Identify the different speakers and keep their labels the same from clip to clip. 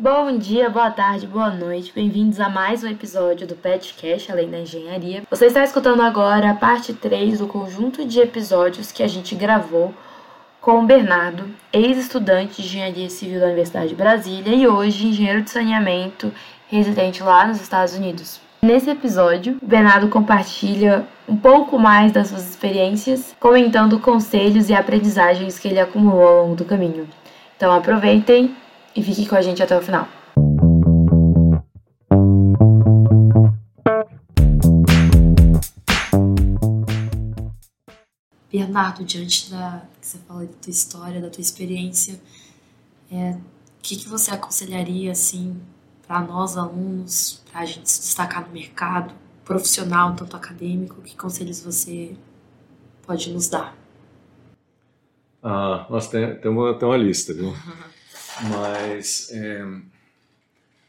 Speaker 1: Bom dia, boa tarde, boa noite. Bem-vindos a mais um episódio do Petcast Além da Engenharia. Você está escutando agora a parte 3 do conjunto de episódios que a gente gravou com o Bernardo, ex-estudante de Engenharia Civil da Universidade de Brasília e hoje engenheiro de saneamento residente lá nos Estados Unidos. Nesse episódio, o Bernardo compartilha um pouco mais das suas experiências, comentando conselhos e aprendizagens que ele acumulou ao longo do caminho. Então aproveitem e fiquem com a gente até o final. Bernardo, diante da que você fala da tua história, da tua experiência, é, o que, que você aconselharia assim para nós alunos, para a gente se destacar no mercado profissional, tanto acadêmico, que conselhos você pode nos dar?
Speaker 2: Ah, nós tem, tem, uma, tem uma lista, viu? Mas, é,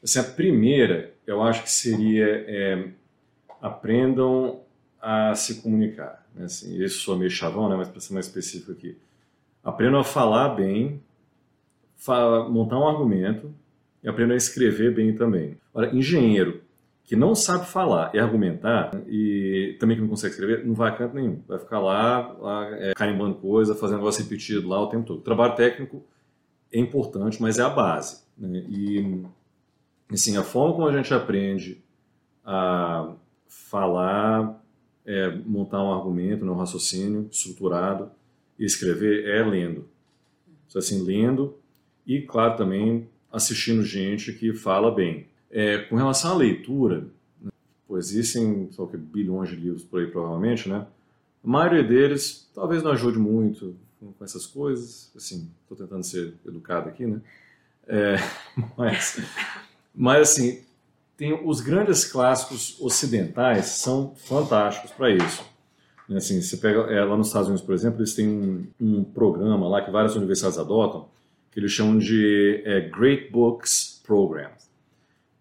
Speaker 2: assim, a primeira, eu acho que seria é, aprendam a se comunicar. Né? Assim, isso sou meio chavão, né? mas para ser mais específico aqui. Aprendam a falar bem, montar um argumento, e aprendam a escrever bem também. Olha, engenheiro que não sabe falar e argumentar e também que não consegue escrever, não vai a canto nenhum. Vai ficar lá, lá é, carimbando coisa, fazendo negócio repetido lá o tempo todo. Trabalho técnico é importante, mas é a base. Né? E, assim, a forma como a gente aprende a falar, é, montar um argumento, né, um raciocínio estruturado e escrever é lendo. Então, assim, lendo e, claro, também assistindo gente que fala bem. É, com relação à leitura, né, existem só que bilhões de livros por aí provavelmente, né? A maioria deles talvez não ajude muito com essas coisas. Assim, estou tentando ser educado aqui, né? É, mas, mas assim, tem os grandes clássicos ocidentais são fantásticos para isso. Assim, você pega é, lá nos Estados Unidos, por exemplo, eles têm um, um programa lá que várias universidades adotam que eles chamam de é, Great Books Program,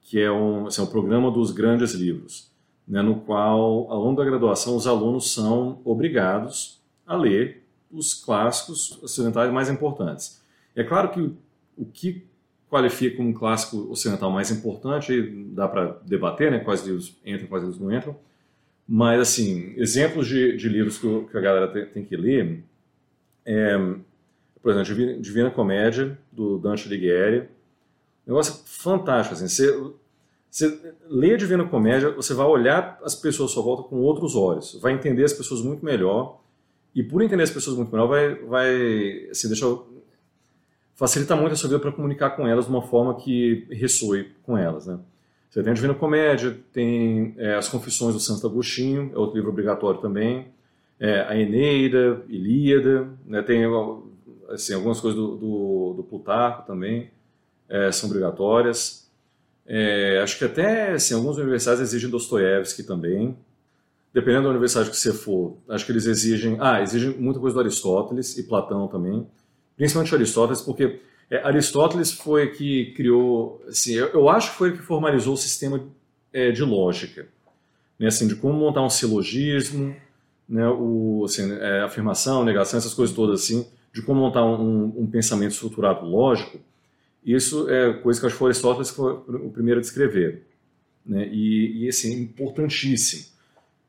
Speaker 2: que é um, assim, um programa dos grandes livros, né, no qual, ao longo da graduação, os alunos são obrigados a ler os clássicos ocidentais mais importantes. E é claro que o que qualifica um clássico ocidental mais importante, aí dá para debater né, quais livros entram quais livros não entram, mas, assim, exemplos de, de livros que, que a galera tem, tem que ler é, por exemplo, Divina Comédia, do Dante Alighieri. Negócio fantástico, assim. Você, você lê Divina Comédia, você vai olhar as pessoas à sua volta com outros olhos, vai entender as pessoas muito melhor, e por entender as pessoas muito melhor, vai, vai assim, deixa, facilita muito a sua vida para comunicar com elas de uma forma que ressoe com elas, né? Você tem a Divina Comédia, tem é, as Confissões do Santo Agostinho, é outro livro obrigatório também, é, a Eneida, Ilíada, né, tem assim, algumas coisas do, do, do Plutarco também é, são obrigatórias. É, acho que até assim, algumas universidades exigem Dostoiévski também. Dependendo da universidade que você for, acho que eles exigem. Ah, exigem muita coisa do Aristóteles e Platão também. Principalmente Aristóteles, porque é, Aristóteles foi que criou. Assim, eu, eu, acho que foi que formalizou o sistema é, de lógica. Né, assim, de como montar um silogismo, né, o, assim, é, afirmação, negação, essas coisas todas assim de como montar um, um, pensamento estruturado lógico, isso é coisa que acho que foi Aristóteles que foi o primeiro a descrever. Né? E, e assim, importantíssimo.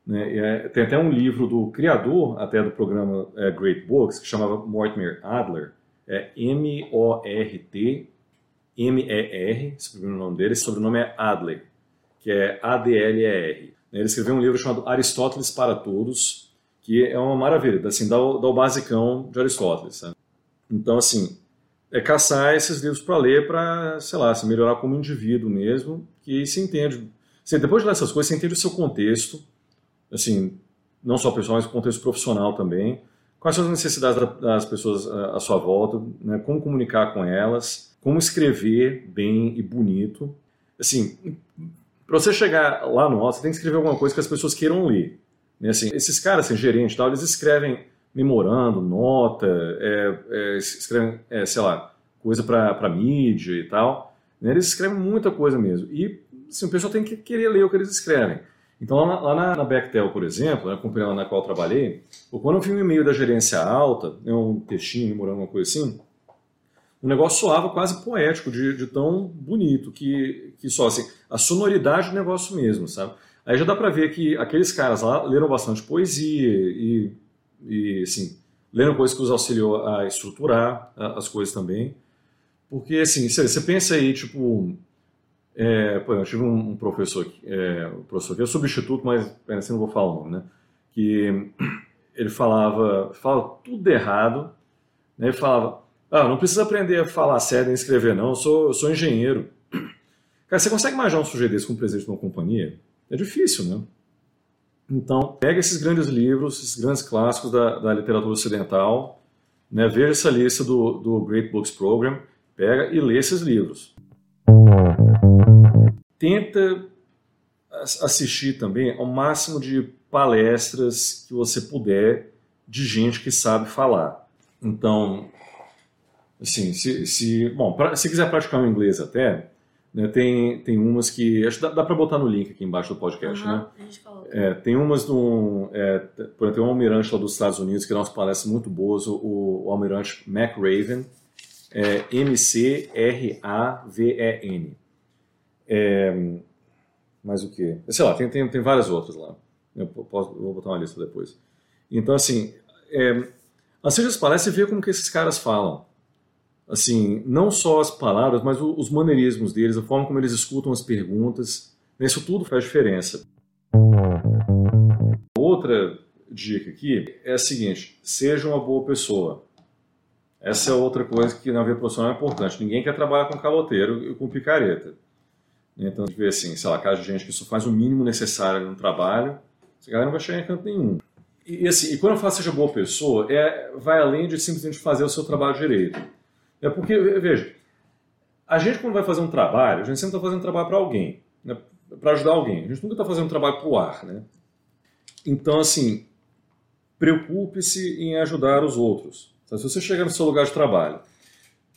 Speaker 2: Né? É, tem até um livro do criador até do programa é, Great Books, que chamava Mortimer Adler, é M-O-R-T, M-E-R, esse primeiro nome dele, esse sobrenome é Adler, que é A-D-L-E-R. Ele escreveu um livro chamado Aristóteles para Todos, que é uma maravilha, assim, dá o, dá o basicão de Aristóteles. Então, assim, é caçar esses livros para ler, para, sei lá, se melhorar como indivíduo mesmo, que se entende. Assim, depois de ler essas coisas, você entende o seu contexto, assim, não só pessoal, mas contexto profissional também. Quais são as necessidades das pessoas à sua volta, né? como comunicar com elas, como escrever bem e bonito. Assim, para você chegar lá no alto, você tem que escrever alguma coisa que as pessoas queiram ler. Né, assim, esses caras, assim, gerentes tal, eles escrevem memorando, nota, é, é, escrevem, é, sei lá, coisa para mídia e tal. Né? Eles escrevem muita coisa mesmo. E assim, o pessoal tem que querer ler o que eles escrevem. Então, lá na, lá na, na Bechtel, por exemplo, na companhia na qual eu trabalhei, quando eu vi um e-mail da gerência alta, né, um textinho, memorando, uma coisa assim, o negócio soava quase poético, de, de tão bonito, que, que só assim, a sonoridade do negócio mesmo, sabe? Aí já dá para ver que aqueles caras lá leram bastante poesia e, e assim, leram coisas que os auxiliou a estruturar as coisas também. Porque, assim, você pensa aí, tipo, é, pô, eu tive um, professor, é, um professor que é substituto, mas assim não vou falar o nome, né? Que ele falava, fala tudo errado, né? Ele falava, ah, não precisa aprender a falar certo e escrever não, eu sou, eu sou engenheiro. Cara, você consegue imaginar um sujeito desse como presidente de uma companhia? É difícil, né? Então, pega esses grandes livros, esses grandes clássicos da, da literatura ocidental, né, veja essa lista do, do Great Books Program, pega e lê esses livros. Tenta assistir também ao máximo de palestras que você puder de gente que sabe falar. Então, assim, se, se bom, pra, se quiser praticar o inglês até, né, tem, tem umas que. Acho que dá, dá para botar no link aqui embaixo do podcast, uhum, né? É, tem umas do. É, por exemplo, tem um almirante lá dos Estados Unidos que dá umas palestras muito boas, o, o almirante McRaven, é, M-C-R-A-V-E-N. É, mais o que? Sei lá, tem, tem, tem várias outras lá. Eu, posso, vou botar uma lista depois. Então, assim, é, as palestras e vê como que esses caras falam assim, não só as palavras, mas os maneirismos deles, a forma como eles escutam as perguntas, isso tudo faz diferença. Outra dica aqui é a seguinte: seja uma boa pessoa. Essa é outra coisa que na vida profissional é importante. Ninguém quer trabalhar com caloteiro e com picareta. Então, a gente vê assim, sei lá, caso de gente que só faz o mínimo necessário no trabalho, essa galera não vai chegar em canto nenhum. E, assim, e quando eu falo seja boa pessoa, é, vai além de simplesmente fazer o seu trabalho direito é porque, veja, a gente quando vai fazer um trabalho, a gente sempre está fazendo trabalho para alguém, né? para ajudar alguém. A gente nunca está fazendo trabalho para o ar, né? Então, assim, preocupe-se em ajudar os outros. Se você chegar no seu lugar de trabalho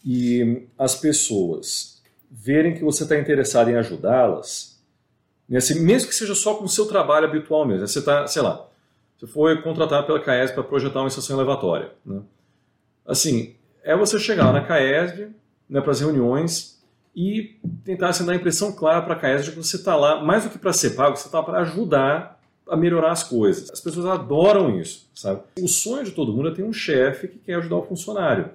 Speaker 2: e as pessoas verem que você está interessado em ajudá-las, né, assim, mesmo que seja só com o seu trabalho habitual mesmo, você está, sei lá, você foi contratado pela CAES para projetar uma estação elevatória, né? Assim, é você chegar lá na CAESB, né, para as reuniões, e tentar assim, dar a impressão clara para a CAESB de que você está lá, mais do que para ser pago, você está para ajudar a melhorar as coisas. As pessoas adoram isso, sabe? O sonho de todo mundo é ter um chefe que quer ajudar o funcionário.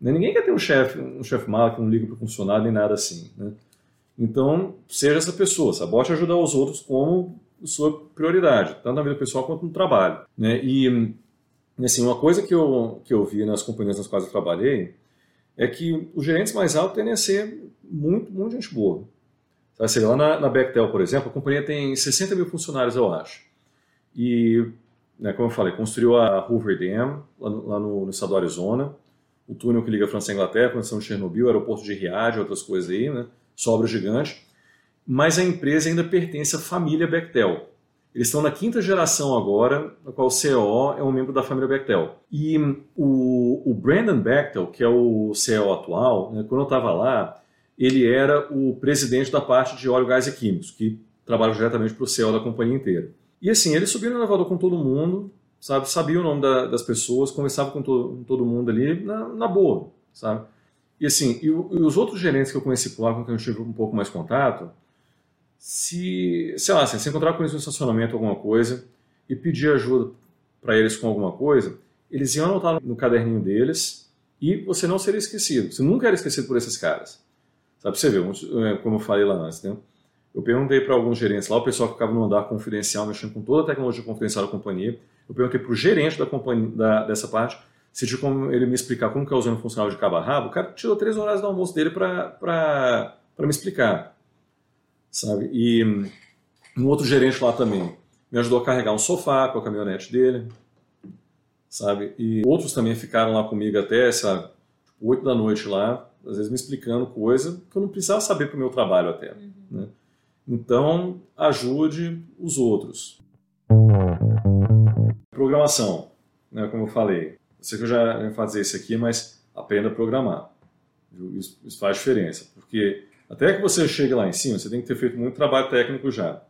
Speaker 2: Né? Ninguém quer ter um chefe um chefe malo que não liga para o funcionário nem nada assim. Né? Então, seja essa pessoa, sabe? Bote ajudar os outros como sua prioridade, tanto na vida pessoal quanto no trabalho. Né? E assim, uma coisa que eu, que eu vi nas companhias nas quais eu trabalhei é que os gerentes mais altos tendem a ser muito, muito gente boa. Tá? Seja, lá na, na Bechtel, por exemplo, a companhia tem 60 mil funcionários, eu acho. E, né, como eu falei, construiu a Hoover Dam, lá no, lá no, no estado do Arizona, o túnel que liga França à Inglaterra, a conexão de Chernobyl, aeroporto de Riad, outras coisas aí, né? Sobra gigante. Mas a empresa ainda pertence à família Bechtel. Eles estão na quinta geração agora, na qual o CEO é um membro da família Bechtel. E o, o Brandon Bechtel, que é o CEO atual, né, quando eu estava lá, ele era o presidente da parte de óleo, gás e químicos, que trabalha diretamente para o CEO da companhia inteira. E assim, ele subiu no elevador com todo mundo, sabe, sabia o nome da, das pessoas, conversava com, to, com todo mundo ali na, na, boa, sabe. E assim, e, e os outros gerentes que eu conheci por lá, com quem eu tive um pouco mais contato, se, sei lá, se encontrar com eles no estacionamento alguma coisa e pedir ajuda para eles com alguma coisa, eles iam anotar no caderninho deles e você não seria esquecido. Você nunca era esquecido por esses caras. Sabe, você vê, é, como eu falei lá antes, né? Eu perguntei para alguns gerentes lá, o pessoal que ficava no andar confidencial, mexendo com toda a tecnologia confidencial da companhia. Eu perguntei para o gerente da companhia, da, dessa parte se tinha como ele me explicar como que é usando funcional de cabo a rabo. O cara tirou três horas do almoço dele para me explicar sabe? E um outro gerente lá também me ajudou a carregar um sofá com a caminhonete dele, sabe? E outros também ficaram lá comigo até, sabe, oito da noite lá, às vezes me explicando coisa que eu não precisava saber para o meu trabalho até, uhum. né? Então, ajude os outros. Programação, né, como eu falei. Eu sei que eu já ia fazer isso aqui, mas aprenda a programar. Isso, isso faz diferença, porque até que você chegue lá em cima, você tem que ter feito muito trabalho técnico já.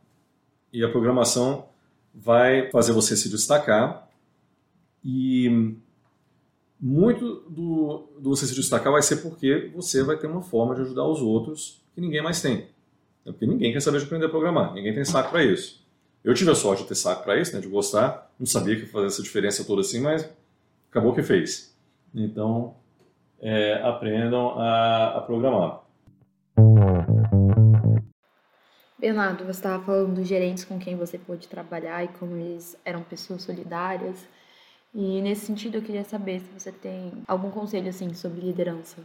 Speaker 2: E a programação vai fazer você se destacar e muito do, do você se destacar vai ser porque você vai ter uma forma de ajudar os outros que ninguém mais tem. É porque ninguém quer saber de aprender a programar, ninguém tem saco para isso. Eu tive a sorte de ter saco para isso, né, de gostar, não sabia que fazer essa diferença toda assim, mas acabou que fez. Então, é, aprendam a, a programar.
Speaker 1: Bernardo, você estava falando dos gerentes com quem você pôde trabalhar e como eles eram pessoas solidárias. E nesse sentido eu queria saber se você tem algum conselho assim sobre liderança.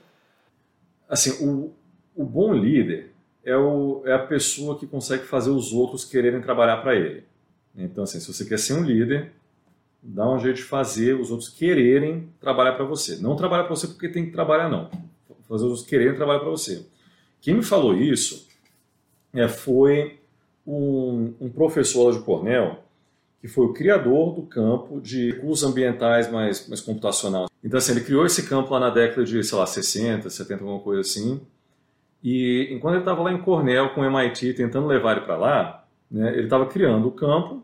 Speaker 2: Assim, o, o bom líder é, o, é a pessoa que consegue fazer os outros quererem trabalhar para ele. Então, assim, se você quer ser um líder, dá um jeito de fazer os outros quererem trabalhar para você. Não trabalhar para você porque tem que trabalhar, não. Fazer os outros quererem trabalhar para você. Quem me falou isso é, foi um, um professor de Cornell, que foi o criador do campo de recursos ambientais mais, mais computacional. Então, assim, ele criou esse campo lá na década de, sei lá, 60, 70, alguma coisa assim. E enquanto ele estava lá em Cornell com o MIT tentando levar ele para lá, né, ele estava criando o campo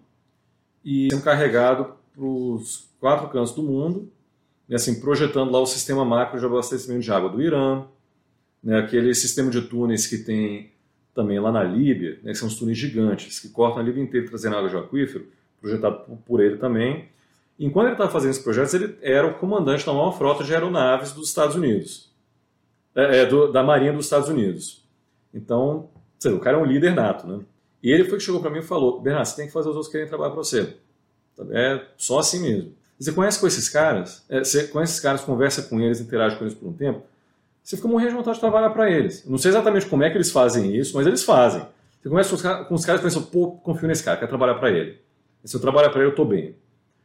Speaker 2: e sendo carregado para os quatro cantos do mundo, né, assim, projetando lá o sistema macro de abastecimento de água do Irã, né, aquele sistema de túneis que tem também lá na Líbia, né, que são os túneis gigantes, que cortam a Líbia inteira trazendo água de aquífero, projetado por ele também. Enquanto ele estava fazendo esses projetos, ele era o comandante da maior frota de aeronaves dos Estados Unidos, é, é, do, da Marinha dos Estados Unidos. Então, o cara é um líder nato, né? E ele foi que chegou para mim e falou: Bernardo, você tem que fazer os outros querem trabalhar para você. É só assim mesmo. Você conhece com esses caras, é, você conhece esses caras, conversa com eles, interage com eles por um tempo, você fica morrendo de vontade de trabalhar para eles. não sei exatamente como é que eles fazem isso, mas eles fazem. Você começa com os, caras, com os caras e pensa, pô, confio nesse cara, quero trabalhar para ele. E se eu trabalhar para ele, eu estou bem.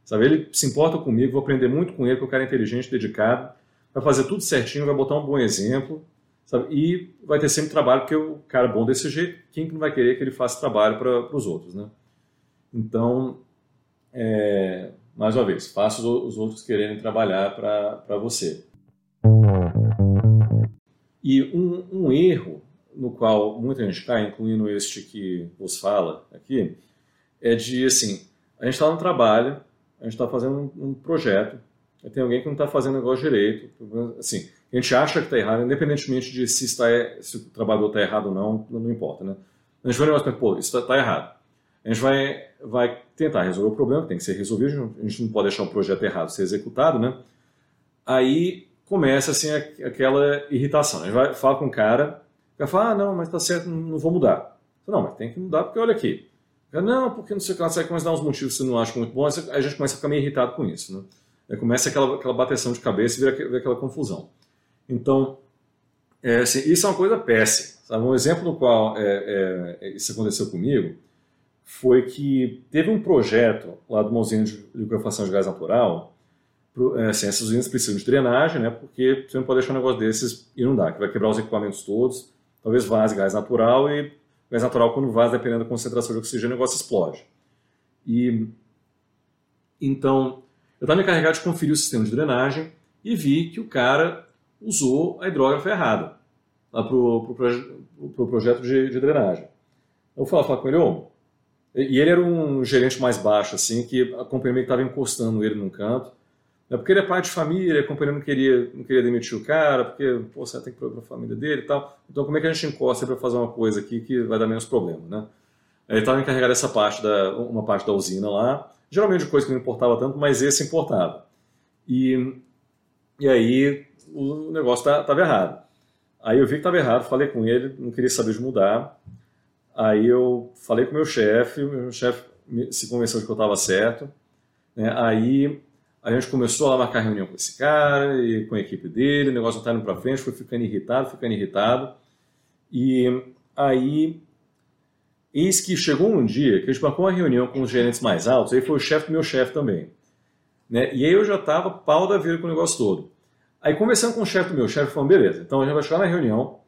Speaker 2: Sabe, ele se importa comigo, vou aprender muito com ele, porque o cara é inteligente, dedicado, vai fazer tudo certinho, vai botar um bom exemplo, sabe? E vai ter sempre trabalho, porque o cara é bom desse jeito, quem que não vai querer que ele faça trabalho para os outros, né? Então, é, mais uma vez, faça os outros quererem trabalhar para você. E um, um, erro no qual muita gente cai, incluindo este que vos fala aqui, é de assim, a gente está no trabalho, a gente está fazendo um, um projeto, tem alguém que não está fazendo o negócio direito, assim, a gente acha que está errado, independentemente de se, está, se o trabalhador está errado ou não, não importa, né? A gente vai negócio, pô, isso está tá errado. A gente vai, vai tentar resolver o problema, tem que ser resolvido, a gente não pode deixar o projeto errado ser executado, né? Aí começa assim aquela irritação. A gente vai falar com o cara, vai falar, ah, não, mas tá certo, não vou mudar. Não, mas tem que mudar porque olha aqui. Não, porque não sei o que lá, você começa a dar uns motivos que você não acha muito bons, a gente começa a ficar meio irritado com isso. Né? Começa aquela, aquela bateção de cabeça e vira, vira aquela confusão. Então, é, assim, isso é uma coisa péssima. Sabe? Um exemplo no qual é, é, isso aconteceu comigo foi que teve um projeto lá uma usina de liquefação de gás natural é, assim, essas usinas precisam de drenagem, né, porque você não pode deixar um negócio desses inundar, que vai quebrar os equipamentos todos, talvez vaze gás natural e gás natural quando vaza, dependendo da concentração de oxigênio, o negócio explode. E então, eu estava encarregado de conferir o sistema de drenagem e vi que o cara usou a hidrógrafa errada para o pro, pro projeto de, de, drenagem. Eu fui falar com ele, e ele era um gerente mais baixo, assim, que a companhia estava encostando ele num canto. É porque ele é pai de família, a companhia não queria, não queria demitir o cara, porque pô, você tem que provar a família dele e tal. Então, como é que a gente encosta para fazer uma coisa aqui que vai dar menos problema, né? Ele estava encarregado dessa parte da, uma parte da usina lá, geralmente coisa que não importava tanto, mas esse importava. E, e aí o negócio estava errado. Aí eu vi que estava errado, falei com ele, não queria saber de mudar. Aí eu falei com meu chefe, meu chefe se convenceu de que eu estava certo. Né? Aí a gente começou a marcar reunião com esse cara e com a equipe dele, o negócio não está indo para frente, foi ficando irritado, ficando irritado. E aí, eis que chegou um dia que a gente marcou uma reunião com os gerentes mais altos, aí foi o chefe do meu chefe também. Né? E aí eu já estava pau da vida com o negócio todo. Aí conversando com o chefe do meu chefe, falando, beleza, então a gente vai chegar na reunião,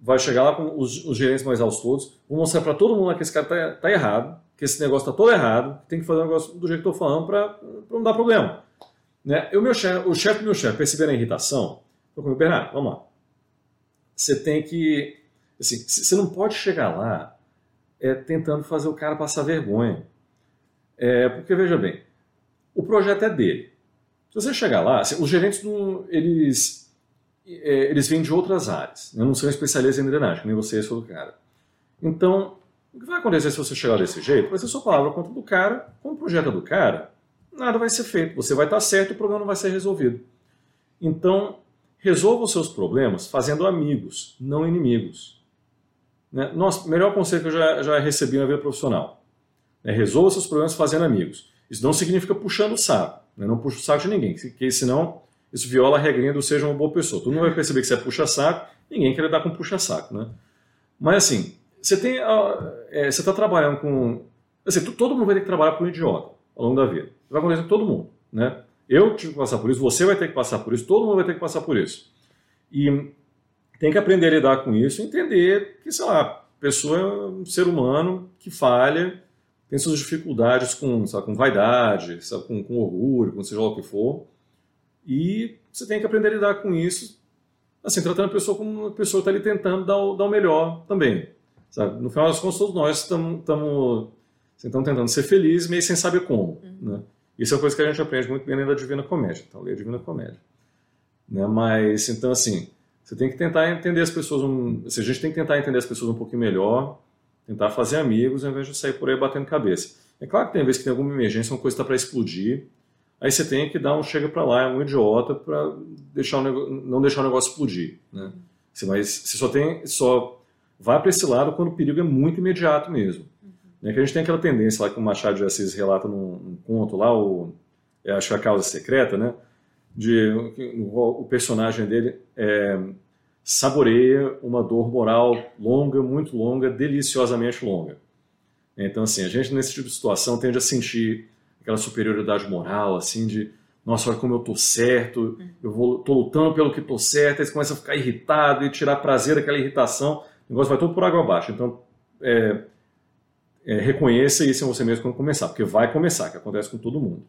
Speaker 2: vai chegar lá com os, os gerentes mais altos todos, vou mostrar para todo mundo que esse cara está tá errado, que esse negócio está todo errado, tem que fazer o negócio do jeito que estou falando para não dar problema. Né? Eu, meu chefe, o chefe do meu chefe, percebendo a irritação, falou comigo, Bernardo, vamos lá. Você tem que. Assim, você não pode chegar lá é, tentando fazer o cara passar vergonha. É, porque, veja bem, o projeto é dele. Se você chegar lá, assim, os gerentes, não, eles, é, eles vêm de outras áreas, né? não são especialistas em drenagem, nem você é o cara. Então, o que vai acontecer se você chegar desse jeito? Vai ser sua palavra contra do cara, como o projeto é do cara, nada vai ser feito. Você vai estar certo e o problema não vai ser resolvido. Então, resolva os seus problemas fazendo amigos, não inimigos. Né? Nossa, melhor conselho que eu já, já recebi na vida profissional. É, resolva seus problemas fazendo amigos. Isso não significa puxando o saco. Né? Não puxa o saco de ninguém, porque senão isso viola a regrinha do seja uma boa pessoa. Tu não vai perceber que você é puxa-saco, ninguém quer lidar com puxa-saco. Né? Mas assim, você tem, é, você está trabalhando com... Assim, todo mundo vai ter que trabalhar com um idiota ao longo da vida. Vai acontecer com todo mundo. Né? Eu tive que passar por isso, você vai ter que passar por isso, todo mundo vai ter que passar por isso. E tem que aprender a lidar com isso, entender que, sei lá, a pessoa é um ser humano que falha, tem suas dificuldades com, sabe, com vaidade, sabe, com, com orgulho, com seja lá o que for. E você tem que aprender a lidar com isso, assim, tratando a pessoa como uma pessoa que está ali tentando dar o, dar o melhor também. Sabe? No final das contas, todos nós estamos assim, tentando ser felizes, meio sem saber como. Uhum. Né? Isso é uma coisa que a gente aprende muito bem na Divina Comédia. Então, ler a Divina Comédia. Né? Mas, então, assim, você tem que tentar entender as pessoas, um, assim, a gente tem que tentar entender as pessoas um pouquinho melhor, tentar fazer amigos ao invés de sair por aí batendo cabeça. É claro que tem vezes que tem alguma emergência, uma coisa está para explodir, aí você tem que dar um chega para lá, é um idiota para deixar negócio, não deixar o negócio explodir, né? Você, você só tem, só vai para esse lado quando o perigo é muito imediato mesmo. Uhum. Né? Que a gente tem aquela tendência lá que o Machado de Assis relata num, num conto lá, o, acho que é a causa secreta, né? De o, personagem dele é, saboreia uma dor moral longa, muito longa, deliciosamente longa. Então, assim, a gente nesse tipo de situação tende a sentir aquela superioridade moral, assim, de nossa, olha como eu tô certo, eu vou, tô lutando pelo que tô certo, aí você começa a ficar irritado e tirar prazer daquela irritação, o negócio vai todo por água abaixo. Então, é, é, reconheça isso em você mesmo quando começar, porque vai começar, que acontece com todo mundo.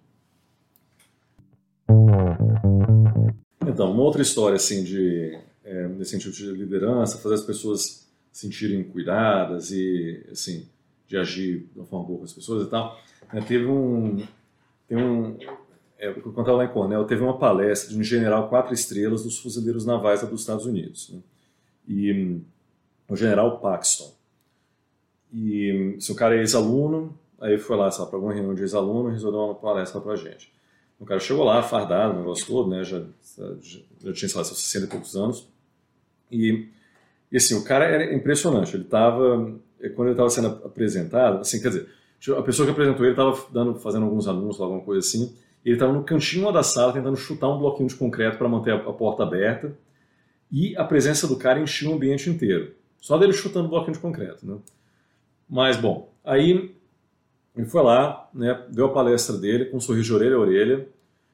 Speaker 2: Uma outra história, assim, de é, nesse sentido de liderança, fazer as pessoas se sentirem cuidadas e, assim, de agir de uma forma boa com as pessoas e tal. É, teve um, tem um, é, eu contava lá em Cornell, teve uma palestra de um general quatro estrelas dos fuzileiros navais dos Estados Unidos. Né? E um, o general Paxton. E se o cara é ex-aluno, aí foi lá, para alguma reunião de ex-aluno resolveu uma palestra para gente. O cara chegou lá, fardado, o negócio todo, né? Já, já, já tinha, sei lá, 60 e poucos anos. E, e assim, o cara era impressionante. Ele estava, quando ele estava sendo apresentado, assim, quer dizer, a pessoa que apresentou ele estava fazendo alguns anúncios, alguma coisa assim. E ele estava no cantinho da sala tentando chutar um bloquinho de concreto para manter a, a, porta aberta. E a presença do cara enchia o ambiente inteiro. Só dele chutando o bloquinho de concreto, né? Mas, bom, aí ele foi lá, né, deu a palestra dele com um sorriso de orelha a orelha,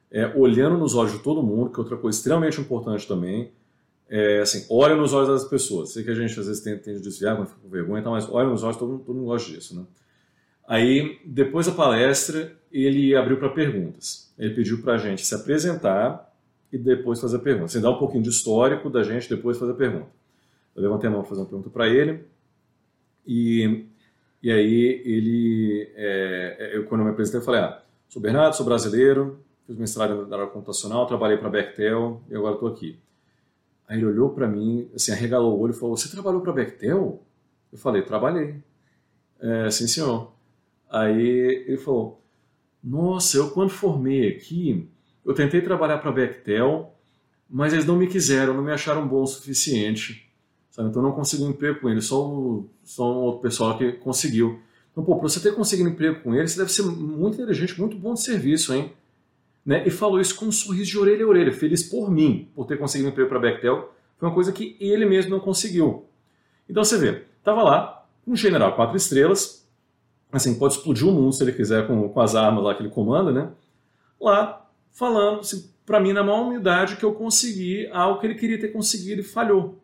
Speaker 2: é, olhando nos olhos de todo mundo, que é outra coisa extremamente importante também. É, assim, olha nos olhos das pessoas. Sei que a gente às vezes tem, tem de desviar quando fica com vergonha, então, mas olha nos olhos, todo, todo mundo gosta disso. Né? Aí, depois da palestra, ele abriu para perguntas. Ele pediu para a gente se apresentar e depois fazer a pergunta. Assim, dar um pouquinho de histórico da gente, depois fazer a pergunta. Eu levantei a mão para fazer uma pergunta para ele e e aí ele, é, eu, quando eu me apresentei, eu falei, ah, sou Bernardo, sou brasileiro, fiz mestrado na área computacional, trabalhei para a Bechtel e agora estou aqui. Aí ele olhou para mim, assim, arregalou o olho e falou, você trabalhou para a Bechtel? Eu falei, trabalhei. É, sim, senhor. Aí ele falou, nossa, eu quando formei aqui, eu tentei trabalhar para a Bechtel, mas eles não me quiseram, não me acharam bom o suficiente. Sabe? Então não consegui um emprego com ele, só, o, só um outro pessoal que conseguiu. Então, pô, para você ter conseguido um emprego com ele, você deve ser muito inteligente, muito bom de serviço, hein? Né? E falou isso com um sorriso de orelha a orelha, feliz por mim, por ter conseguido um emprego para Bechtel. Foi uma coisa que ele mesmo não conseguiu. Então você vê, estava lá, um general quatro estrelas, assim, pode explodir o mundo se ele quiser com, com as armas lá que ele comanda, né? Lá, falando, assim, para mim, na maior humildade, que eu consegui algo que ele queria ter conseguido e falhou.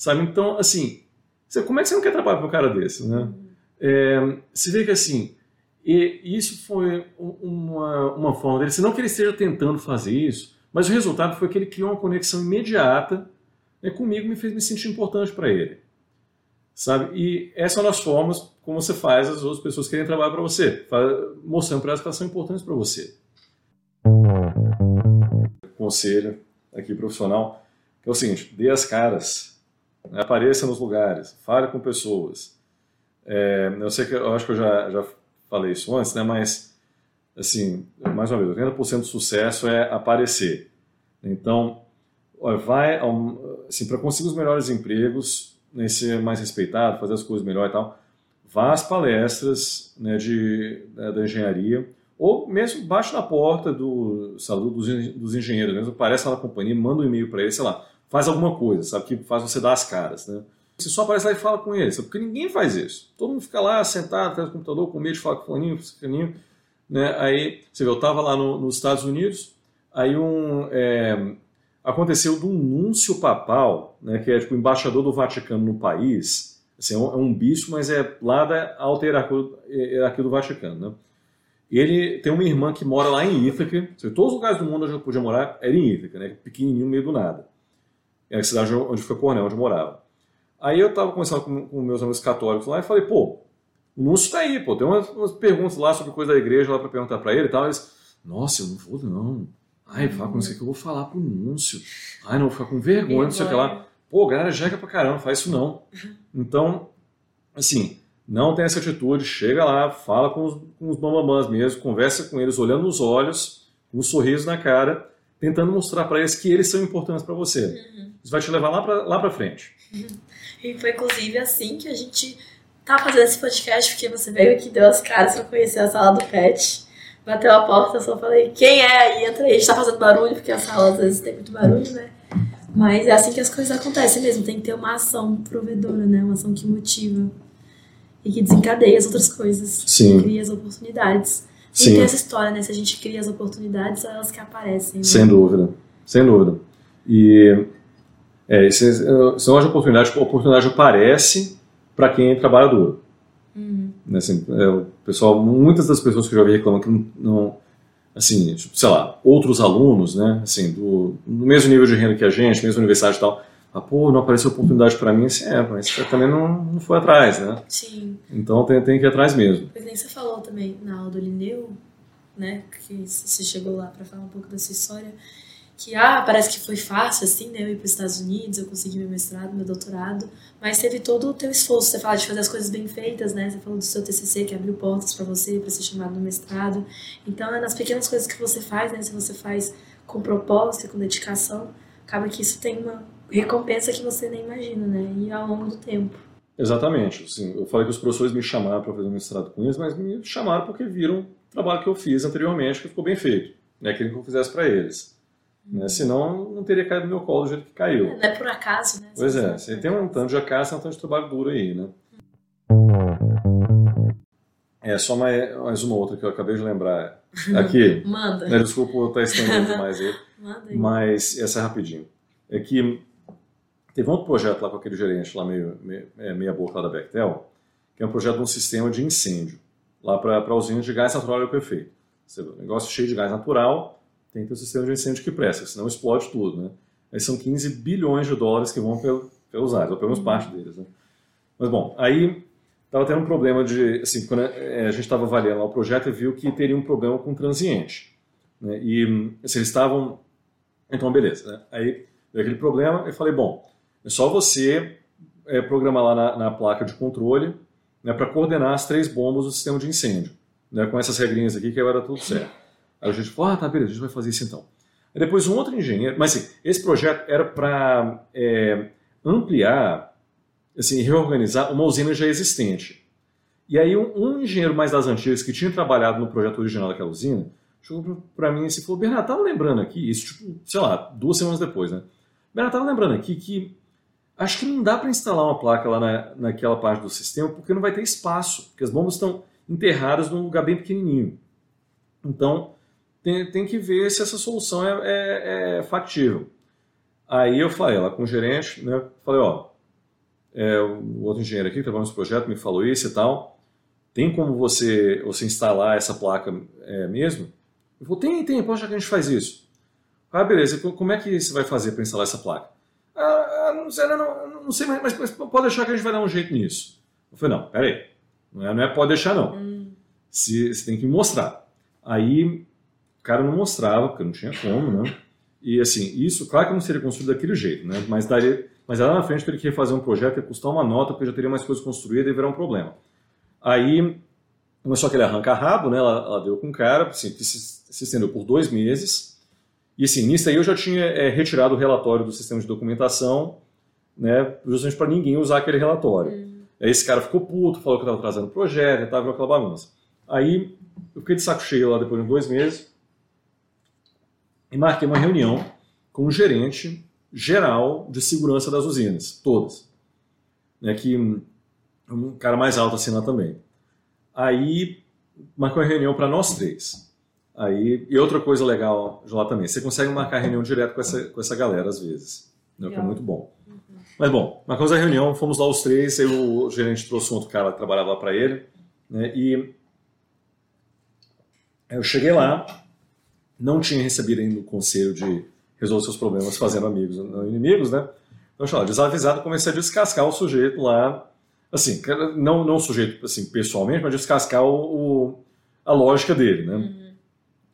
Speaker 2: Sabe? Então, assim, você, como é que você não quer trabalhar com um cara desse, né? É, você vê que, assim, e isso foi uma, uma forma dele, se não que ele esteja tentando fazer isso, mas o resultado foi que ele criou uma conexão imediata né, comigo me fez me sentir importante para ele. Sabe? E essas são as formas como você faz as outras pessoas querem trabalhar para você, mostrando para elas que elas são importantes para você. conselho aqui profissional, que é o seguinte: dê as caras? Apareça nos lugares, fale com pessoas. É, eu sei que eu acho que eu já, já falei isso antes, né? Mas assim, mais uma vez, 80% do sucesso é aparecer. Então, vai assim, para conseguir os melhores empregos, né, ser mais respeitado, fazer as coisas melhor e tal, vá às palestras né, de, da, da, engenharia, ou mesmo baixe na porta do, sabe, dos, dos engenheiros, mesmo aparece lá na companhia, manda um e-mail para eles, sei lá, faz alguma coisa, sabe, que faz você dar as caras, né? Você só aparece lá e fala com eles, porque ninguém faz isso. Todo mundo fica lá sentado atrás do computador com medo de falar com o fulaninho, com o fulaninho, né? Aí, você vê, eu estava lá no, nos Estados Unidos, aí um, é, aconteceu de um núncio papal, né, que é tipo o embaixador do Vaticano no país, assim, é, um, é um bispo, mas é lá da alta hierarquia do Vaticano, né? Ele tem uma irmã que mora lá em Ítaca, todos os lugares do mundo onde eu podia morar era em Ítaca, né, pequenininho, meio do nada. É a cidade onde foi Cornel, onde eu morava. Aí eu estava conversando com, com, meus amigos católicos lá e falei, pô, o Núncio está aí, pô, tem umas, umas, perguntas lá sobre coisa da igreja lá para perguntar para ele e tal. Eles, nossa, eu não vou não. Ai, fala com isso que eu vou falar pro Núncio. Ai, não, vou ficar com vergonha, não sei o que lá. Pô, galera, jeca pra caramba, faz isso não. Então, assim, não tem essa atitude, chega lá, fala com os, com os mamamãs mesmo, conversa com eles, olhando nos olhos, com um sorriso na cara, tentando mostrar para eles que eles são importantes para você. Uhum. Isso vai te levar lá para lá pra frente.
Speaker 3: E foi inclusive assim que a gente tá fazendo esse podcast, porque você veio aqui, deu as caras para conhecer a sala do pet bateu a porta, eu só falei, quem é aí? Entra aí. A gente tá fazendo barulho, porque a sala às vezes tem muito barulho, né? Mas é assim que as coisas acontecem mesmo. Tem que ter uma ação provedora, né? Uma ação que motiva e que desencadeia as outras coisas.
Speaker 2: Sim.
Speaker 3: Cria as oportunidades. Sim. E tem essa história, né? Se a gente cria as oportunidades, são elas que aparecem. Né?
Speaker 2: Sem dúvida. Sem dúvida. E é, são as oportunidades, a oportunidade aparece para quem trabalha duro. Uhum. Assim, é, o pessoal, muitas das pessoas que eu já vi reclamam que não, não assim, tipo, sei lá, outros alunos, né, assim, do, do, mesmo nível de renda que a gente, mesma universidade e tal, ah, pô, não apareceu oportunidade para mim, assim, é, mas você também não, não foi atrás, né?
Speaker 3: Sim.
Speaker 2: Então tem, tem que ir atrás mesmo.
Speaker 3: Pois nem você falou também na aula do Lineu, né, que você chegou lá para falar um pouco da sua história, que ah, parece que foi fácil assim, né? Eu ir para os Estados Unidos, eu consegui meu mestrado, meu doutorado, mas teve todo o teu esforço. Você fala de fazer as coisas bem feitas, né? Você falou do seu TCC que abriu portas para você para ser chamado no mestrado. Então é nas pequenas coisas que você faz, né? Se você faz com propósito, com dedicação, acaba que isso tem uma recompensa que você nem imagina, né? E ao longo do tempo.
Speaker 2: Exatamente. Assim, eu falei que os professores me chamaram para fazer um mestrado com eles, mas me chamaram porque viram o trabalho que eu fiz anteriormente que ficou bem feito, né? Queriam que eu fizesse para eles. Né? Senão não teria caído no meu colo do jeito que caiu.
Speaker 3: É, não é por acaso, né?
Speaker 2: Pois é, você tem um tanto de acaso, tem um tanto de trabalho duro aí, né? É, só mais, mais uma outra que eu acabei de lembrar aqui.
Speaker 3: Manda.
Speaker 2: Né, desculpa eu estar estendendo mais aí.
Speaker 3: Manda aí.
Speaker 2: Mas essa é rapidinho. É que teve um outro projeto lá com aquele gerente lá meio, meio é, meia boca lá da Bechtel, que é um projeto de um sistema de incêndio, lá para a usina de gás natural perfeito. Um negócio cheio de gás natural, tem que ter um sistema de incêndio que presta, senão explode tudo, né? Aí são 15 bilhões de dólares que vão pelos ares, ou pelo menos uhum. parte deles, né? Mas bom, aí estava tendo um problema de, assim, quando é, a gente estava avaliando lá o projeto e viu que teria um problema com o transiente, né? E assim, eles estavam, então beleza, né? Aí veio aquele problema, eu falei, bom, é só você é, programar lá na, na, placa de controle, né, para coordenar as três bombas do sistema de incêndio, né, com essas regrinhas aqui que agora tudo certo. Aí a gente falou, ah, tá, beleza, a gente vai fazer isso então. Aí depois um outro engenheiro, mas assim, esse projeto era para é, ampliar, assim, reorganizar uma usina já existente. E aí um, um, engenheiro mais das antigas que tinha trabalhado no projeto original daquela usina, chegou para mim e falou, Bernardo, tava lembrando aqui, isso tipo, sei lá, duas semanas depois, né? Bernardo, tava lembrando aqui que acho que não dá para instalar uma placa lá na, naquela parte do sistema porque não vai ter espaço, porque as bombas estão enterradas num lugar bem pequenininho. Então, tem, tem que ver se essa solução é, é, é factível. Aí eu falei lá com o gerente, né, falei, ó, é, o outro engenheiro aqui que trabalha nesse projeto me falou isso e tal, tem como você, você instalar essa placa é, mesmo? Ele falou, tem, tem, pode achar que a gente faz isso. Ah, beleza, como é que você vai fazer para instalar essa placa? Ah, não sei, não, não sei mas, mas, pode deixar que a gente vai dar um jeito nisso. Eu falei, não, peraí, não é, não é pode deixar não. Hum. Se, você tem que me mostrar. Aí o cara não mostrava, porque não tinha como, né? E assim, isso, claro que não seria construído daquele jeito, né? Mas daria, mas lá na frente teria que fazer um projeto, ia custar uma nota, porque já teria mais coisas construídas e virar um problema. Aí começou aquele arranca-rabo, né? Ela, ela, deu com o cara, assim, se, se estendeu por dois meses. E assim, nisso aí eu já tinha é, retirado o relatório do sistema de documentação, né? Justamente para ninguém usar aquele relatório. Uhum. Aí esse cara ficou puto, falou que estava trazendo o projeto, estava aquela bagunça. Aí eu fiquei de saco cheio lá depois de dois meses e marquei uma reunião com o gerente geral de segurança das usinas, todas. Né, que um cara mais alto assim lá também. Aí marcou uma reunião para nós três. Aí, e outra coisa legal lá também, você consegue marcar reunião direto com essa, com essa galera às vezes, né, que é muito bom. Uhum. Mas bom, marcamos a reunião, fomos lá os três, aí o gerente trouxe um outro cara que trabalhava lá para ele, né, e eu cheguei lá, não tinha recebido ainda o conselho de resolver seus problemas fazendo amigos, não inimigos, né? Então, lá, desavisado, comecei a descascar o sujeito lá, assim, não, não o sujeito assim, pessoalmente, mas descascar o, o a lógica dele, né? Uhum.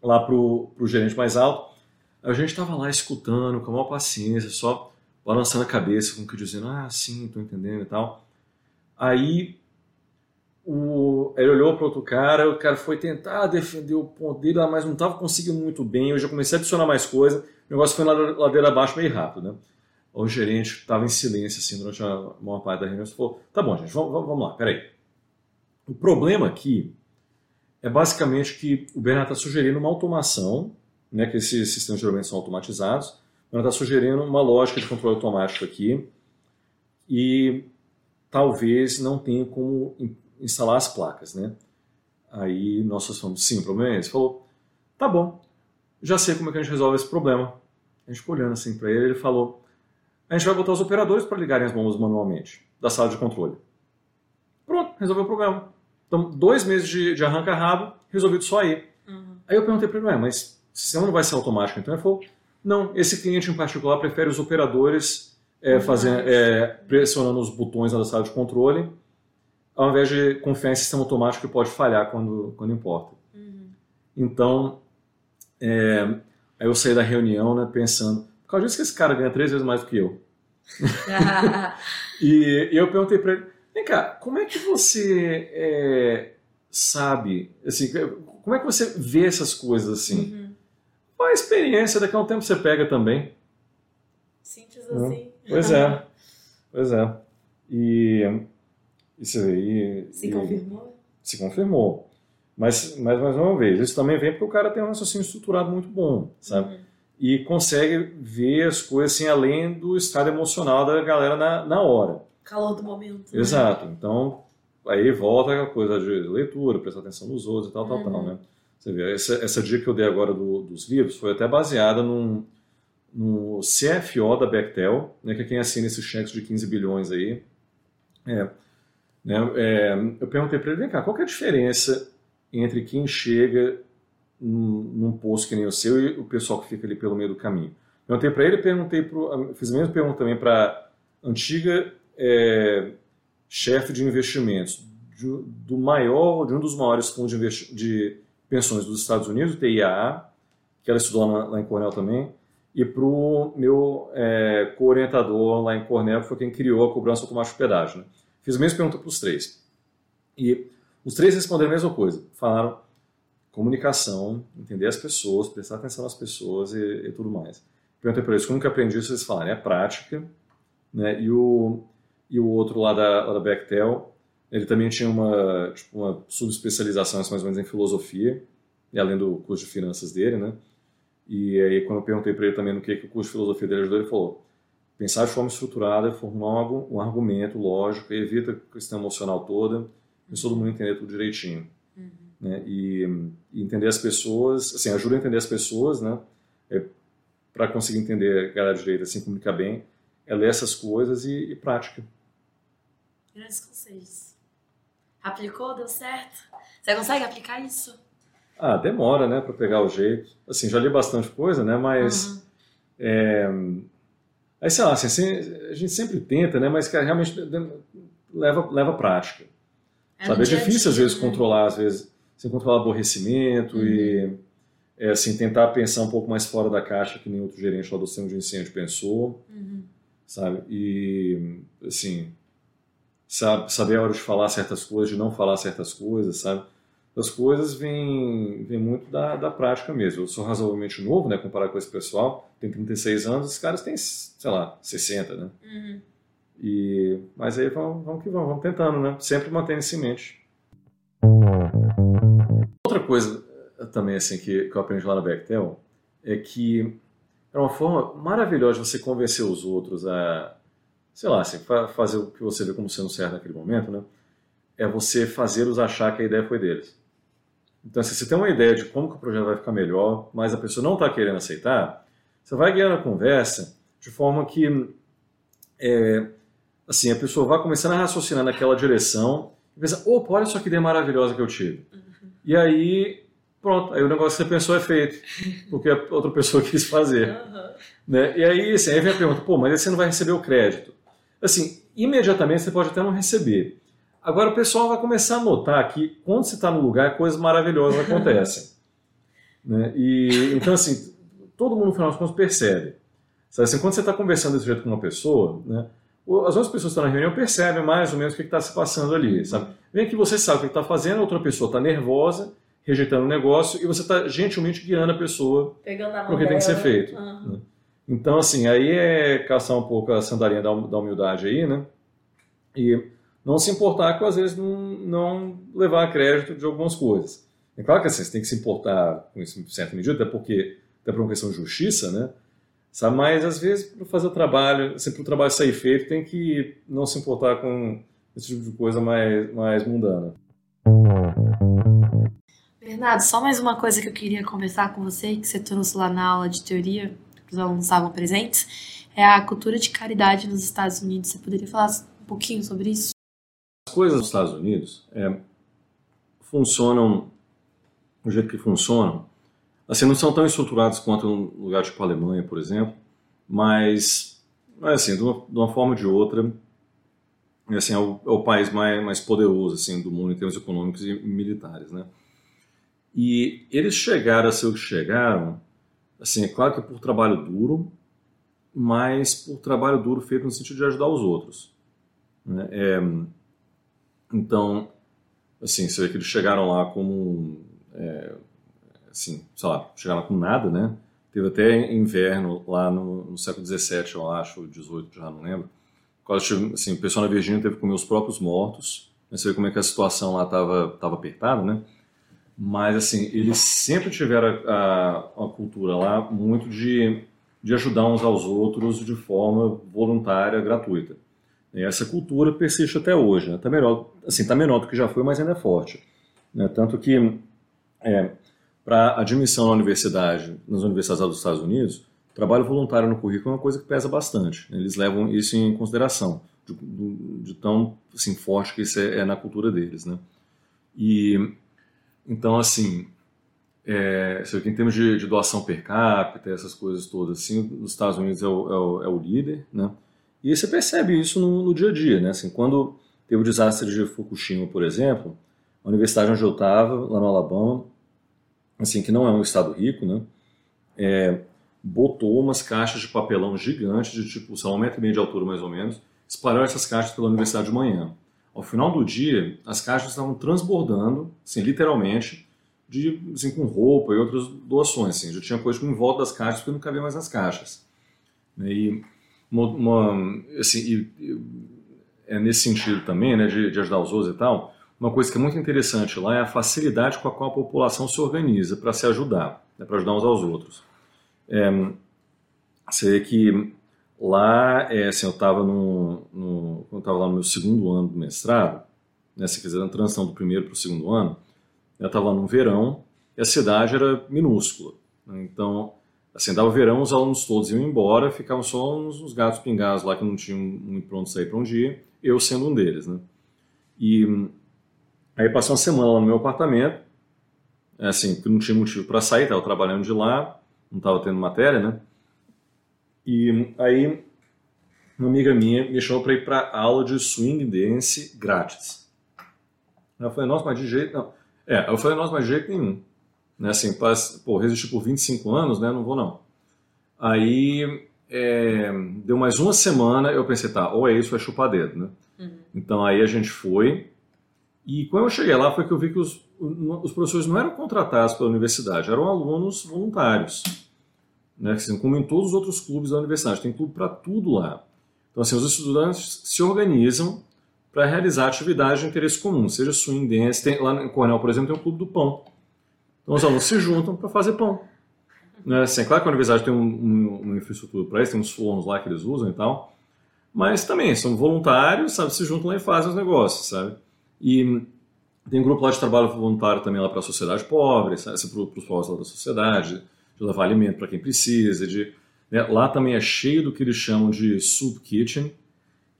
Speaker 2: Lá pro, pro gerente mais alto. A gente estava lá escutando com a maior paciência, só balançando a cabeça, como que dizendo, ah, sim, tô entendendo e tal. Aí o, ele olhou para outro cara, o cara foi tentar defender o ponto dele, mas não estava conseguindo muito bem. Eu já comecei a adicionar mais coisa, o negócio foi na ladeira abaixo meio rápido, né? O gerente estava em silêncio assim durante a maior parte da reunião falou: tá bom, gente, vamos, vamos lá, peraí. O problema aqui é basicamente que o Bernardo está sugerindo uma automação, né, que esses sistemas geralmente são automatizados, o Bernardo está sugerindo uma lógica de controle automático aqui e talvez não tenha como instalar as placas, né? Aí nós falamos, sim, o problema é esse. Ele falou, tá bom, já sei como é que a gente resolve esse problema. A gente ficou olhando assim para ele, ele falou, a gente vai botar os operadores para ligarem as bombas manualmente da sala de controle. Pronto, resolveu o problema. Então, dois meses de, de arranca-rabo, resolvido só aí. Uhum. Aí eu perguntei para ele, mas o sistema não vai ser automático? Então ele falou, não, esse cliente em particular prefere os operadores é, fazer, é, pressionando os botões da sala de controle ao invés de confiar em sistema automático que pode falhar quando, quando importa. Uhum. Então, é, aí eu saí da reunião né, pensando, por causa disso que esse cara ganha três vezes mais do que eu. e, e, eu perguntei para ele, vem cá, como é que você é, sabe, assim, como é que você vê essas coisas assim? Uhum. A experiência, daqui a um tempo você pega também.
Speaker 3: Simples assim.
Speaker 2: Pois é, pois é. E isso aí.
Speaker 3: Se confirmou?
Speaker 2: Se confirmou. Mas, mas, mais uma vez, isso também vem porque o cara tem um raciocínio estruturado muito bom, sabe? Uhum. E consegue ver as coisas assim, além do estado emocional da galera na, na hora.
Speaker 3: Calor do momento.
Speaker 2: Né? Exato. Então, aí volta aquela coisa de leitura, prestar atenção nos outros e tal, uhum. tal, tal, né? Você vê, essa, essa dica que eu dei agora do, dos livros foi até baseada num, no CFO da Bechtel, né, que é quem assina esses cheques de 15 bilhões aí. É, né? É, eu perguntei para ele, vem cá, qual é a diferença entre quem chega num, num posto que nem o seu e o pessoal que fica ali pelo meio do caminho? Perguntei para ele, perguntei pro, fiz a mesma pergunta também para antiga é, chefe de investimentos de, do maior, de um dos maiores fundos de, de pensões dos Estados Unidos, o TIAA, que ela estudou lá, lá em Cornell também, e para o meu é, co-orientador lá em Cornell, que foi quem criou a cobrança automática de pedágio. Né? Fiz a mesma pergunta para os três. E os três responderam a mesma coisa. Falaram comunicação, entender as pessoas, prestar atenção nas pessoas e, e tudo mais. Perguntei para eles como que aprendi isso, eles falaram, é prática. Né? E, o, e o outro lá da, lá da Bechtel, ele também tinha uma, tipo, uma subespecialização mais ou menos em filosofia, e além do curso de finanças dele, né? E aí quando eu perguntei para ele também no que, que o curso de filosofia dele ajudou, ele falou, pensar de forma estruturada, formar um argumento lógico, evita a questão emocional toda, e todo mundo entender tudo direitinho. Uhum. Né? E, e, entender as pessoas, assim, ajuda a entender as pessoas, né? É, para conseguir entender a galera direita, assim, comunicar bem, é ler essas coisas e, e prática.
Speaker 3: Grandes conselhos. Aplicou? Deu certo? Você consegue aplicar isso?
Speaker 2: Ah, demora, né, para pegar o jeito. Assim, já li bastante coisa, né, mas uhum. é, Aí, sei lá, assim, a gente sempre tenta, né? Mas, cara, realmente leva, leva prática. É sabe? É difícil, às vezes, né? controlar, às vezes, você controlar aborrecimento uhum. e, é assim, tentar pensar um pouco mais fora da caixa, que nem outro gerente lá do centro de incêndio pensou,
Speaker 3: Uhum.
Speaker 2: sabe? E, assim, sabe, saber a hora de falar certas coisas, de não falar certas coisas, sabe? As coisas vêm, vêm muito da, da prática mesmo. Eu sou razoavelmente novo, né, comparado com esse pessoal, tenho 36 anos, os caras têm, sei lá, 60, né?
Speaker 3: Uhum.
Speaker 2: E, mas aí vamos, vamos que vamos, vamos tentando, né? Sempre mantendo isso em mente. Outra coisa eh, também assim que, que eu aprendi lá na Bechtel é que é uma forma maravilhosa de você convencer os outros a, sei lá, assim, fa- fazer o que você vê como sendo certo naquele momento, né? É você fazê-los achar que a ideia foi deles. Então, se você tem uma ideia de como que o projeto vai ficar melhor, mas a pessoa não está querendo aceitar, você vai guiando a conversa de forma que é, assim, a pessoa vai começando a raciocinar naquela direção e pensa, opa, olha só que ideia maravilhosa que eu tive. E aí, pronto, aí o negócio que você pensou é feito, porque a outra pessoa quis fazer.
Speaker 3: Aham.
Speaker 2: Né? E aí, assim, aí vem a pergunta, pô, mas aí você não vai receber o crédito. Assim, imediatamente você pode até não receber. Agora o pessoal vai começar a notar que quando você está no lugar, coisas maravilhosas acontecem. né? E, então, assim, todo mundo no final das contas percebe. Sabe, assim, quando você está conversando desse jeito com uma pessoa, né, o- as outras pessoas que estão na reunião percebem mais ou menos o que está se passando ali. Sabe? Vem que você sabe o que está fazendo, a outra pessoa está nervosa, rejeitando o negócio, e você está gentilmente guiando a pessoa
Speaker 3: Pegando a mão
Speaker 2: Porque tem que ser
Speaker 3: dela.
Speaker 2: feito.
Speaker 3: Aham.
Speaker 2: então, assim, aí é caçar um pouco a sandalinha da hum- da humildade aí, né? E não se importar com, às vezes, não, não levar crédito de algumas coisas. É claro que assim, você tem que se importar com isso em certa medida, até porque, até por uma questão de justiça, né? Sabe? Mas, às vezes, para fazer o trabalho, assim, para o trabalho sair feito, tem que não se importar com esse tipo de coisa mais, mais mundana.
Speaker 3: Bernardo, só mais uma coisa que eu queria conversar com você, que você trouxe lá na aula de teoria, que os alunos estavam presentes, é a cultura de caridade nos Estados Unidos. Você poderia falar um pouquinho sobre isso?
Speaker 2: As coisas nos Estados Unidos é, funcionam do jeito que funcionam. Assim, não são tão estruturados quanto um lugar tipo a Alemanha, por exemplo, mas, assim, de uma, de uma forma ou de outra, assim, é, o, é o país mais, mais poderoso assim, do mundo em termos econômicos e militares. Né? E eles chegaram a ser o que chegaram, assim, é claro que por trabalho duro, mas por trabalho duro feito no sentido de ajudar os outros. Né? É, então, assim, você vê que eles chegaram lá como, é, assim, sei lá, chegaram com nada, né? Teve até inverno lá no, no século XVII, eu acho, XVIII, já não lembro. Assim, o pessoal na Virgínia teve que comer os próprios mortos. Você vê como é que a situação lá estava tava apertada, né? Mas, assim, eles sempre tiveram a, a, a cultura lá muito de, de ajudar uns aos outros de forma voluntária, gratuita. E essa cultura persiste até hoje. Está né? menor, assim, tá menor do que já foi, mas ainda é forte. Né? Tanto que, é, para admissão na universidade, nas universidades dos Estados Unidos, trabalho voluntário no currículo é uma coisa que pesa bastante. Né? Eles levam isso em consideração, de, de, de tão assim, forte que isso é, é, na cultura deles. Né? E, então, assim, é, em termos de, de, doação per capita, essas coisas todas, assim, os Estados Unidos é o, é o, é o líder, né? E você percebe isso no, no, dia a dia, né? Assim, quando teve o desastre de Fukushima, por exemplo, a universidade onde eu estava, lá no Alabama, assim, que não é um estado rico, né? É, botou umas caixas de papelão gigantes, de tipo, lá, um metro e meio de altura mais ou menos, espalhou essas caixas pela universidade de manhã. Ao final do dia, as caixas estavam transbordando, assim, literalmente, de, assim, com roupa e outras doações. Assim, já tinha coisa em volta das caixas porque não cabia mais nas caixas. E uma, uma, assim, e, e, é nesse sentido também, né, de, de, ajudar os outros e tal, uma coisa que é muito interessante lá é a facilidade com a qual a população se organiza para se ajudar, né, para ajudar uns aos outros. É, você vê que lá, é, assim, eu estava no, no, eu estava lá no meu segundo ano do mestrado, né, se quiser, na transição do primeiro para o segundo ano, eu estava lá no verão e a cidade era minúscula. Né, então, assim, dava verão, os alunos todos iam embora, ficavam só uns, uns gatos pingados lá que não tinham muito pronto sair para um dia, eu sendo um deles, né? E aí passei uma semana lá no meu apartamento, assim, porque não tinha motivo para sair, estava trabalhando de lá, não estava tendo matéria, né? E aí uma amiga minha me chamou para ir para aula de swing dance grátis. Eu falei, nossa, mas de jeito não. É, eu falei, nossa, mas de jeito nenhum. Né? Assim, pô, resistir por 25 anos, né? Não vou não. Aí é, deu mais uma semana, eu pensei, tá, ou é isso ou é chupar dedo, né? Uhum. Então aí a gente foi, e quando eu cheguei lá foi que eu vi que os, os professores não eram contratados pela universidade, eram alunos voluntários, né? Assim, como em todos os outros clubes da universidade, tem clube para tudo lá. Então assim, os estudantes se organizam para realizar atividade de interesse comum, seja swing dance, tem, lá em Cornell, por exemplo, tem o clube do pão. Então os alunos se juntam para fazer pão. Né? Assim, é claro que a universidade tem um, um, uma infraestrutura para isso, tem uns fornos lá que eles usam e tal, mas também são voluntários, sabe, se juntam lá e fazem os negócios, sabe? E tem um grupo lá de trabalho voluntário também lá para a sociedade pobre, para os povos da sociedade, de levar alimento para quem precisa, de né? lá também é cheio do que eles chamam de soup kitchen,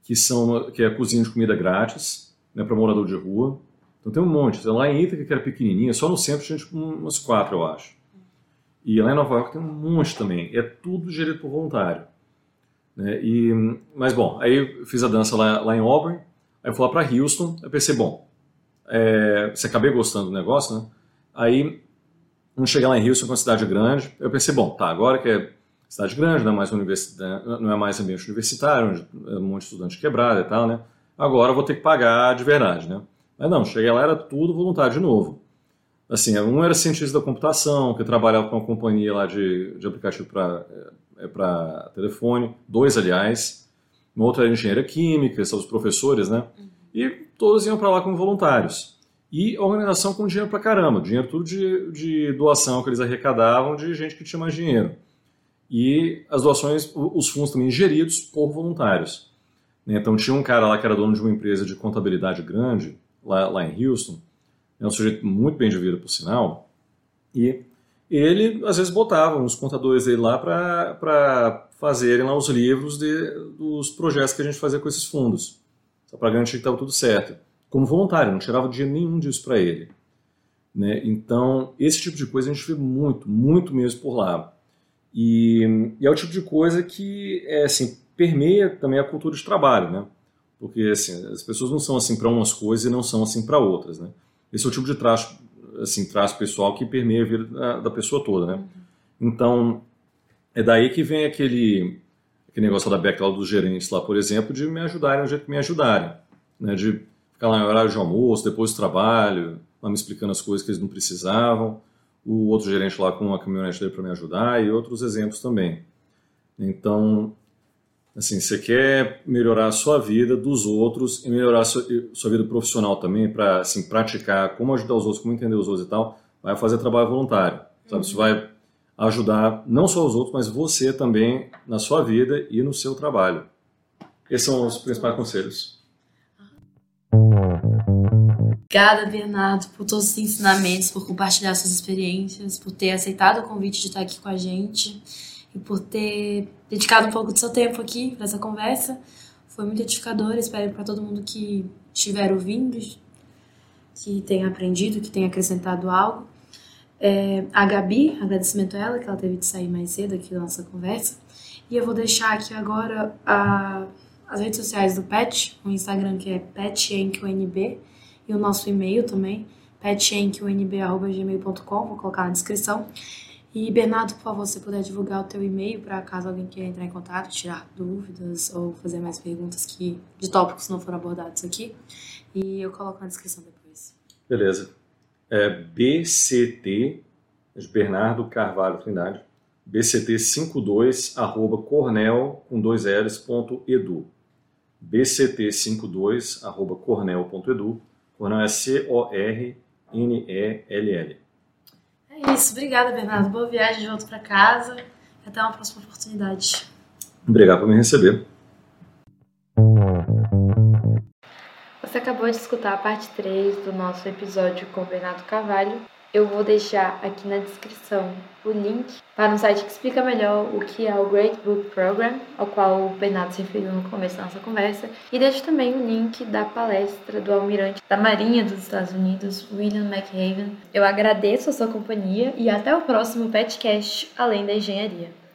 Speaker 2: que são que é a cozinha de comida grátis, né, para morador de rua. Então tem um monte. Lá em Ítaca, que era pequenininha, só no centro tinha tipo, umas quatro, eu acho. E lá em Nova York tem um monte também. É tudo gerido por voluntário. Né? E, mas bom, aí eu fiz a dança lá, lá em Auburn, aí eu fui lá para Houston, eu pensei, bom, é, você acabei gostando do negócio, né? Aí, vamos chegar lá em Houston, que é uma cidade grande, eu pensei, bom, tá, agora que é cidade grande, não é mais, universidade, não é mais ambiente universitário, onde é um monte de estudante quebrado e tal, né? Agora eu vou ter que pagar de verdade, né? Mas não, cheguei lá, era tudo voluntário de novo. Assim, um era cientista da computação, que trabalhava com uma companhia lá de, de aplicativo para é, para telefone, dois, aliás. Uma outra era engenheira química, são os professores, né? E todos iam para lá como voluntários. E organização com dinheiro para caramba, dinheiro tudo de, de doação que eles arrecadavam de gente que tinha mais dinheiro. E as doações, os fundos também geridos por voluntários. Então tinha um cara lá que era dono de uma empresa de contabilidade grande, lá, lá em Houston, é um sujeito muito bem de vida, por sinal, e ele às vezes botava uns contadores dele lá para fazerem lá os livros de, dos projetos que a gente fazia com esses fundos, só para garantir que estava tudo certo. Como voluntário, não tirava dinheiro nenhum disso para ele. Né? Então, esse tipo de coisa a gente vê muito, muito mesmo por lá. E, e é o tipo de coisa que é, assim, permeia também a cultura de trabalho, né? Porque assim, as pessoas não são assim para umas coisas e não são assim para outras, né? Esse é o tipo de traço, assim, traço pessoal que permeia a vida da, da pessoa toda, né? Então, é daí que vem aquele, aquele negócio da backlog dos gerentes lá, por exemplo, de me ajudarem do jeito que me ajudarem, né? De ficar lá em horário de almoço, depois do trabalho, lá me explicando as coisas que eles não precisavam, o outro gerente lá com uma caminhonete dele para me ajudar e outros exemplos também. Então, Assim, você quer melhorar a sua vida dos outros e melhorar a sua, sua vida profissional também para assim, praticar como ajudar os outros, como entender os outros e tal, vai fazer trabalho voluntário. Sabe? Isso vai ajudar não só os outros, mas você também na sua vida e no seu trabalho. Esses são os principais conselhos.
Speaker 3: Obrigada, Bernardo, por todos os ensinamentos, por compartilhar suas experiências, por ter aceitado o convite de estar aqui com a gente e por ter dedicado um pouco do seu tempo aqui para essa conversa. Foi muito edificador. Espero para todo mundo que estiver ouvindo, que tenha aprendido, que tenha acrescentado algo. É, a Gabi, agradecimento a ela, que ela teve de sair mais cedo aqui da nossa conversa. E eu vou deixar aqui agora a, as redes sociais do Pet, o Instagram que é petyenqnb e o nosso e-mail também, petyenqnb.gmail.com, vou colocar na descrição. E Bernardo, por favor, se puder divulgar o teu e-mail para caso alguém queira entrar em contato, tirar dúvidas ou fazer mais perguntas que de tópicos não foram abordados aqui. E eu coloco na descrição depois.
Speaker 2: Beleza. É BCT, de Bernardo Carvalho Trindade, bct52 arroba cornell com dois L's ponto edu. bct52 arroba cornell ponto edu. Cornell é C-O-R-N-E-L-L.
Speaker 3: É isso. Obrigada, Bernardo. Boa viagem de volta para casa. Até uma próxima oportunidade.
Speaker 2: Obrigado por me receber.
Speaker 1: Você acabou de escutar a parte 3 do nosso episódio com o Bernardo Carvalho. Eu vou deixar aqui na descrição o link para um site que explica melhor o que é o Great Book Program, ao qual o Bernardo se referiu no começo da nossa conversa, e deixo também o link da palestra do almirante da Marinha dos Estados Unidos, William McHaven. Eu agradeço a sua companhia e até o próximo podcast Além da Engenharia.